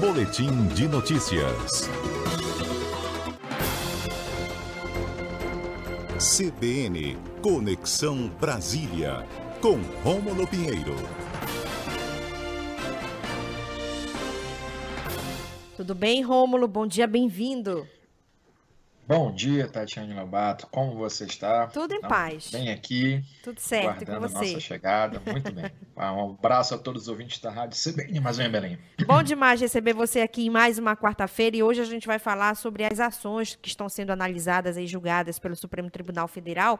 Boletim de notícias. CBN Conexão Brasília com Rômulo Pinheiro. Tudo bem, Rômulo? Bom dia, bem-vindo. Bom dia, Tatiane Lobato. Como você está? Tudo em paz. Bem aqui. Tudo certo, com você. nossa chegada. Muito bem. Um abraço a todos os ouvintes da Rádio CBN, mais um Belém. Bom demais receber você aqui em mais uma quarta-feira e hoje a gente vai falar sobre as ações que estão sendo analisadas e julgadas pelo Supremo Tribunal Federal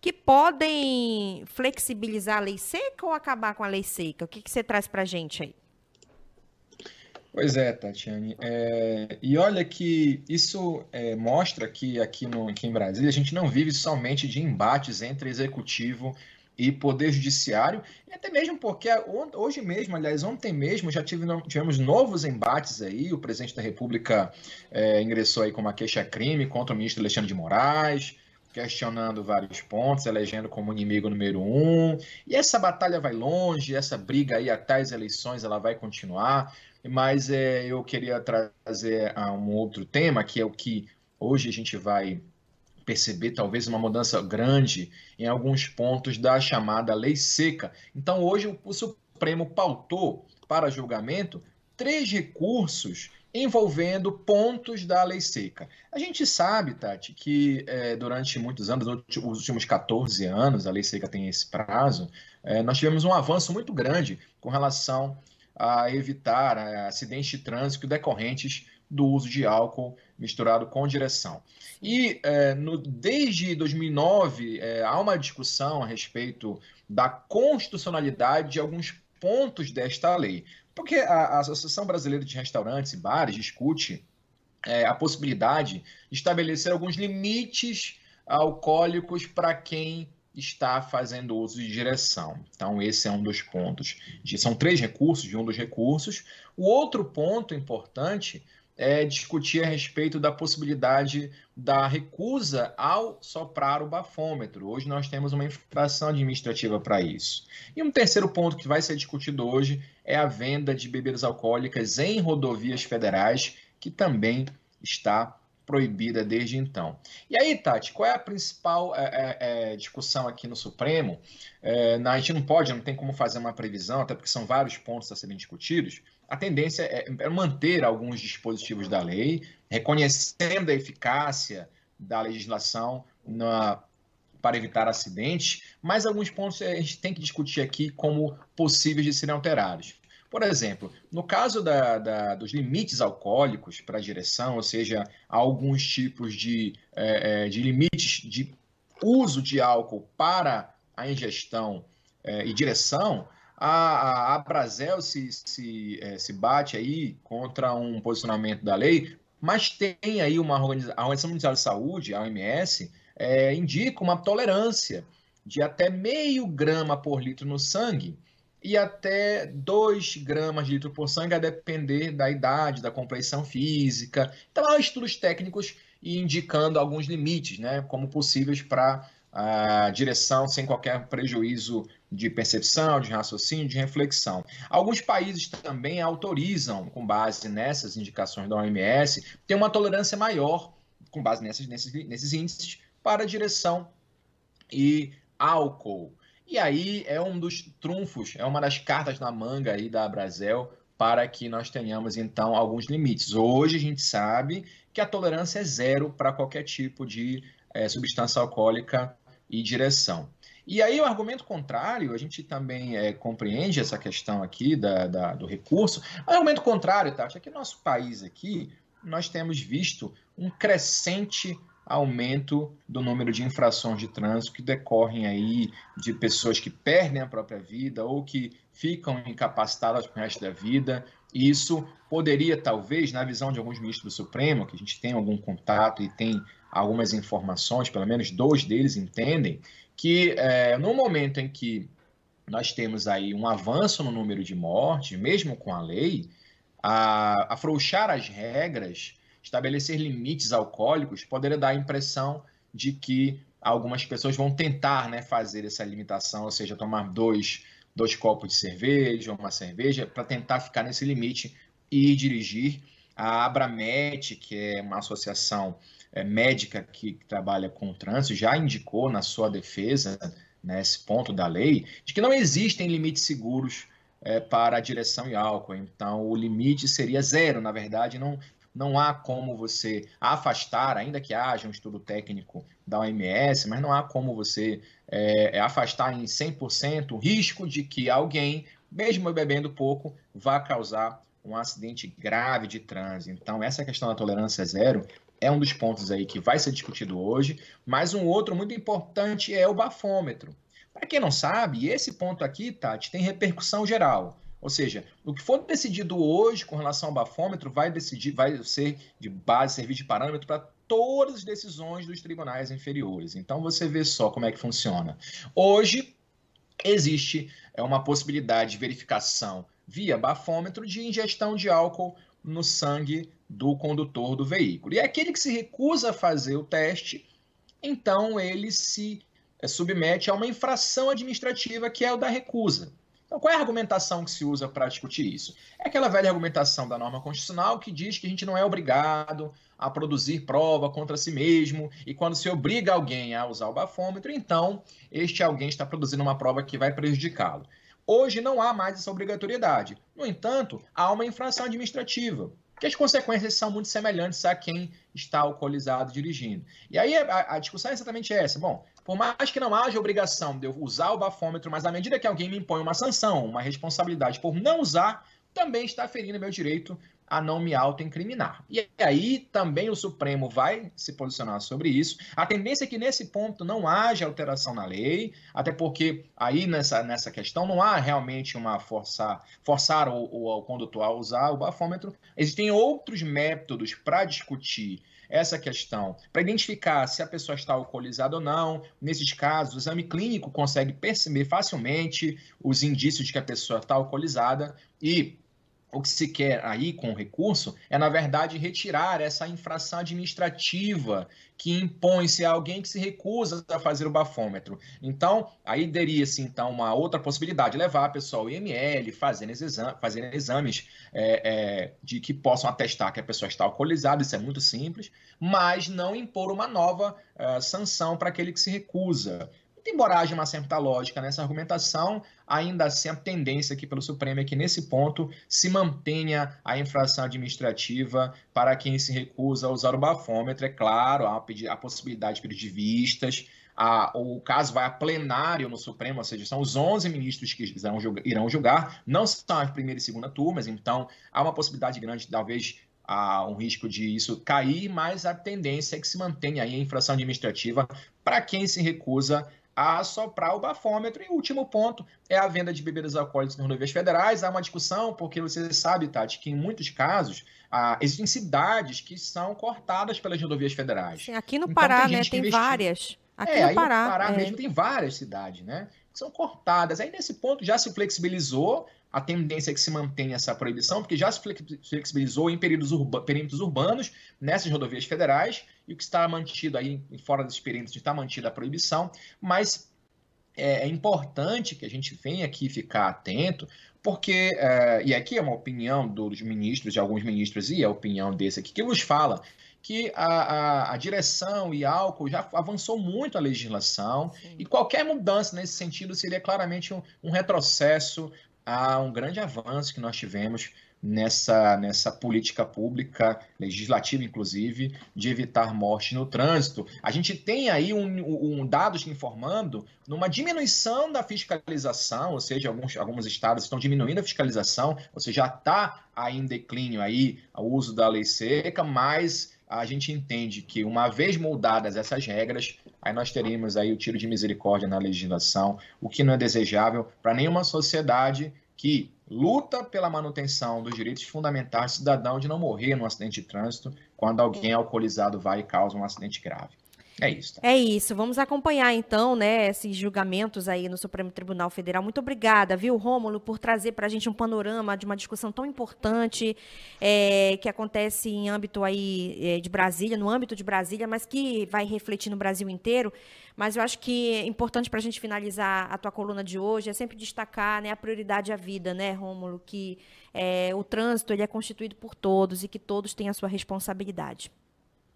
que podem flexibilizar a lei seca ou acabar com a lei seca. O que, que você traz para a gente aí? Pois é, Tatiane. É, e olha que isso é, mostra que aqui, no, aqui em Brasília a gente não vive somente de embates entre executivo e poder judiciário, e até mesmo porque hoje mesmo, aliás, ontem mesmo, já tive, tivemos novos embates aí, o presidente da República é, ingressou aí com uma queixa-crime contra o ministro Alexandre de Moraes, questionando vários pontos, elegendo como inimigo número um, e essa batalha vai longe, essa briga aí até as eleições, ela vai continuar, mas é, eu queria trazer ah, um outro tema, que é o que hoje a gente vai perceber talvez uma mudança grande em alguns pontos da chamada lei seca. Então, hoje o Supremo pautou para julgamento três recursos envolvendo pontos da lei seca. A gente sabe, Tati, que é, durante muitos anos, os últimos 14 anos, a lei seca tem esse prazo, é, nós tivemos um avanço muito grande com relação a evitar é, acidentes de trânsito decorrentes do uso de álcool misturado com direção. E é, no, desde 2009 é, há uma discussão a respeito da constitucionalidade de alguns pontos desta lei, porque a, a Associação Brasileira de Restaurantes e Bares discute é, a possibilidade de estabelecer alguns limites alcoólicos para quem está fazendo uso de direção. Então, esse é um dos pontos. São três recursos de um dos recursos. O outro ponto importante é discutir a respeito da possibilidade da recusa ao soprar o bafômetro. Hoje nós temos uma infração administrativa para isso. E um terceiro ponto que vai ser discutido hoje é a venda de bebidas alcoólicas em rodovias federais, que também está proibida desde então. E aí, Tati, qual é a principal é, é, é discussão aqui no Supremo? É, a gente não pode, não tem como fazer uma previsão, até porque são vários pontos a serem discutidos. A tendência é, é manter alguns dispositivos da lei, reconhecendo a eficácia da legislação na, para evitar acidentes, mas alguns pontos a gente tem que discutir aqui como possíveis de serem alterados. Por exemplo, no caso da, da, dos limites alcoólicos para direção, ou seja, alguns tipos de, é, é, de limites de uso de álcool para a ingestão é, e direção, a, a, Brasel se, se, é, se bate aí contra um posicionamento da lei, mas tem aí uma organização, a Organização Mundial de Saúde, a OMS, é, indica uma tolerância de até meio grama por litro no sangue e até 2 gramas de litro por sangue, a depender da idade, da compleição física. Então, há estudos técnicos indicando alguns limites, né, como possíveis para a direção sem qualquer prejuízo de percepção, de raciocínio, de reflexão. Alguns países também autorizam, com base nessas indicações da OMS, ter uma tolerância maior, com base nessas, nesses, nesses índices, para direção e álcool. E aí é um dos trunfos, é uma das cartas na manga aí da Brasel para que nós tenhamos então alguns limites. Hoje a gente sabe que a tolerância é zero para qualquer tipo de é, substância alcoólica e direção. E aí o argumento contrário, a gente também é, compreende essa questão aqui da, da, do recurso. O argumento contrário, Tati, é que no nosso país aqui nós temos visto um crescente aumento do número de infrações de trânsito que decorrem aí de pessoas que perdem a própria vida ou que ficam incapacitadas para o resto da vida. E isso poderia, talvez, na visão de alguns ministros do Supremo, que a gente tem algum contato e tem algumas informações, pelo menos dois deles entendem, que é, no momento em que nós temos aí um avanço no número de mortes, mesmo com a lei, a, afrouxar as regras estabelecer limites alcoólicos poderia dar a impressão de que algumas pessoas vão tentar né, fazer essa limitação, ou seja, tomar dois, dois copos de cerveja uma cerveja para tentar ficar nesse limite e dirigir. A Abramet, que é uma associação médica que, trabalha com trânsito, já indicou na sua defesa, nesse né, ponto da lei, de que não existem limites seguros é, para a direção e álcool. Então, o limite seria zero. Na verdade, não, não há como você afastar, ainda que haja um estudo técnico da OMS, mas não há como você é, afastar em 100% o risco de que alguém, mesmo bebendo pouco, vá causar um acidente grave de trânsito. Então, essa questão da tolerância zero é um dos pontos aí que vai ser discutido hoje, mas um outro muito importante é o bafômetro. Para quem não sabe, esse ponto aqui, Tati, tem repercussão geral. Ou seja, o que for decidido hoje com relação ao bafômetro vai decidir, vai ser de base, servir de parâmetro para todas as decisões dos tribunais inferiores. Então você vê só como é que funciona. Hoje existe é, uma possibilidade de verificação via bafômetro de ingestão de álcool no sangue do condutor do veículo. E aquele que se recusa a fazer o teste, então ele se é, submete a uma infração administrativa que é o da recusa. Então, qual é a argumentação que se usa para discutir isso? É aquela velha argumentação da norma constitucional que diz que a gente não é obrigado a produzir prova contra si mesmo, e quando se obriga alguém a usar o bafômetro, então este alguém está produzindo uma prova que vai prejudicá-lo. Hoje não há mais essa obrigatoriedade. No entanto, há uma infração administrativa que as consequências são muito semelhantes a quem está alcoolizado dirigindo. E aí a, a, discussão é exatamente essa. Bom, por mais que não haja obrigação de eu usar o bafômetro, mas à medida que alguém me impõe uma sanção, uma responsabilidade por não usar, também está ferindo meu direito a não me autoincriminar. E aí também o Supremo vai se posicionar sobre isso. A tendência é que nesse ponto não haja alteração na lei, até porque aí nessa, nessa questão não há realmente uma forçar, forçar o, o, o condutor a usar o bafômetro. Existem outros métodos para discutir essa questão, para identificar se a pessoa está alcoolizada ou não. Nesses casos, o exame clínico consegue perceber facilmente os indícios de que a pessoa está alcoolizada e o que se quer aí com o recurso é, na verdade, retirar essa infração administrativa que impõe-se a alguém que se recusa a fazer o bafômetro. Então, aí teria-se, então, uma outra possibilidade, levar a pessoa ao IML, fazendo, exame, fazendo exames é, é, de que possam atestar que a pessoa está alcoolizada, isso é muito simples, mas não impor uma nova uh, sanção para aquele que se recusa embora haja uma certa lógica nessa argumentação, ainda assim a tendência aqui pelo Supremo é que nesse ponto se mantenha a infração administrativa para quem se recusa a usar o bafômetro. É claro, há a possibilidade de pedir de vistas, a, o caso vai a plenário no Supremo, ou seja, são os 11 ministros que irão julgar, irão julgar. Não são as primeira e segunda turmas, então há uma possibilidade grande, talvez, há um risco de isso cair, mas a tendência é que se mantenha aí a infração administrativa para quem se recusa a soprar o bafômetro. E o último ponto é a venda de bebidas alcoólicas nas rodovias federais. Há uma discussão, porque você sabe, Tati, que em muitos casos ah, existem cidades que são cortadas pelas rodovias federais. Aqui no então, Pará, tem né? Tem várias. Aqui é, no Pará. No Pará é. mesmo tem várias cidades, né? Que são cortadas. Aí, nesse ponto, já se flexibilizou a tendência é que se mantenha essa proibição, porque já se flexibilizou em períodos urba, perímetros urbanos, nessas rodovias federais, e o que está mantido aí, fora desses perímetros, está mantida a proibição, mas é, é, importante que a gente venha aqui ficar atento, porque, é, e aqui é uma opinião dos ministros, de alguns ministros, e a opinião desse aqui, que nos fala que a, a, a, direção e álcool já avançou muito a legislação Sim. e qualquer mudança nesse sentido seria claramente um, um retrocesso a um grande avanço que nós tivemos nessa, nessa política pública, legislativa inclusive, de evitar morte no trânsito. A gente tem aí um, um dados informando numa diminuição da fiscalização, ou seja, alguns, alguns estados estão diminuindo a fiscalização, ou seja, já está aí em declínio aí o uso da lei seca, mas a gente entende que uma vez moldadas essas regras, aí nós teríamos aí o tiro de misericórdia na legislação, o que não é desejável para nenhuma sociedade que luta pela manutenção dos direitos fundamentais do cidadão de não morrer num acidente de trânsito quando alguém alcoolizado vai e causa um acidente grave. É isso. É isso. Vamos acompanhar então, né, esses julgamentos aí no Supremo Tribunal Federal. Muito obrigada, viu, Rômulo, por trazer para a gente um panorama de uma discussão tão importante é, que acontece em âmbito aí é, de Brasília, no âmbito de Brasília, mas que vai refletir no Brasil inteiro. Mas eu acho que é importante para a gente finalizar a tua coluna de hoje é sempre destacar, né, a prioridade à vida, né, Rômulo, que é, o trânsito ele é constituído por todos e que todos têm a sua responsabilidade.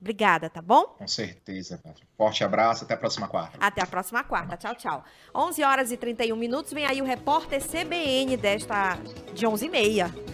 Obrigada, tá bom? Com certeza. Forte abraço, até a próxima quarta. Até a próxima quarta. Tchau, tchau. 11 horas e 31 minutos, vem aí o repórter CBN desta de 11h30.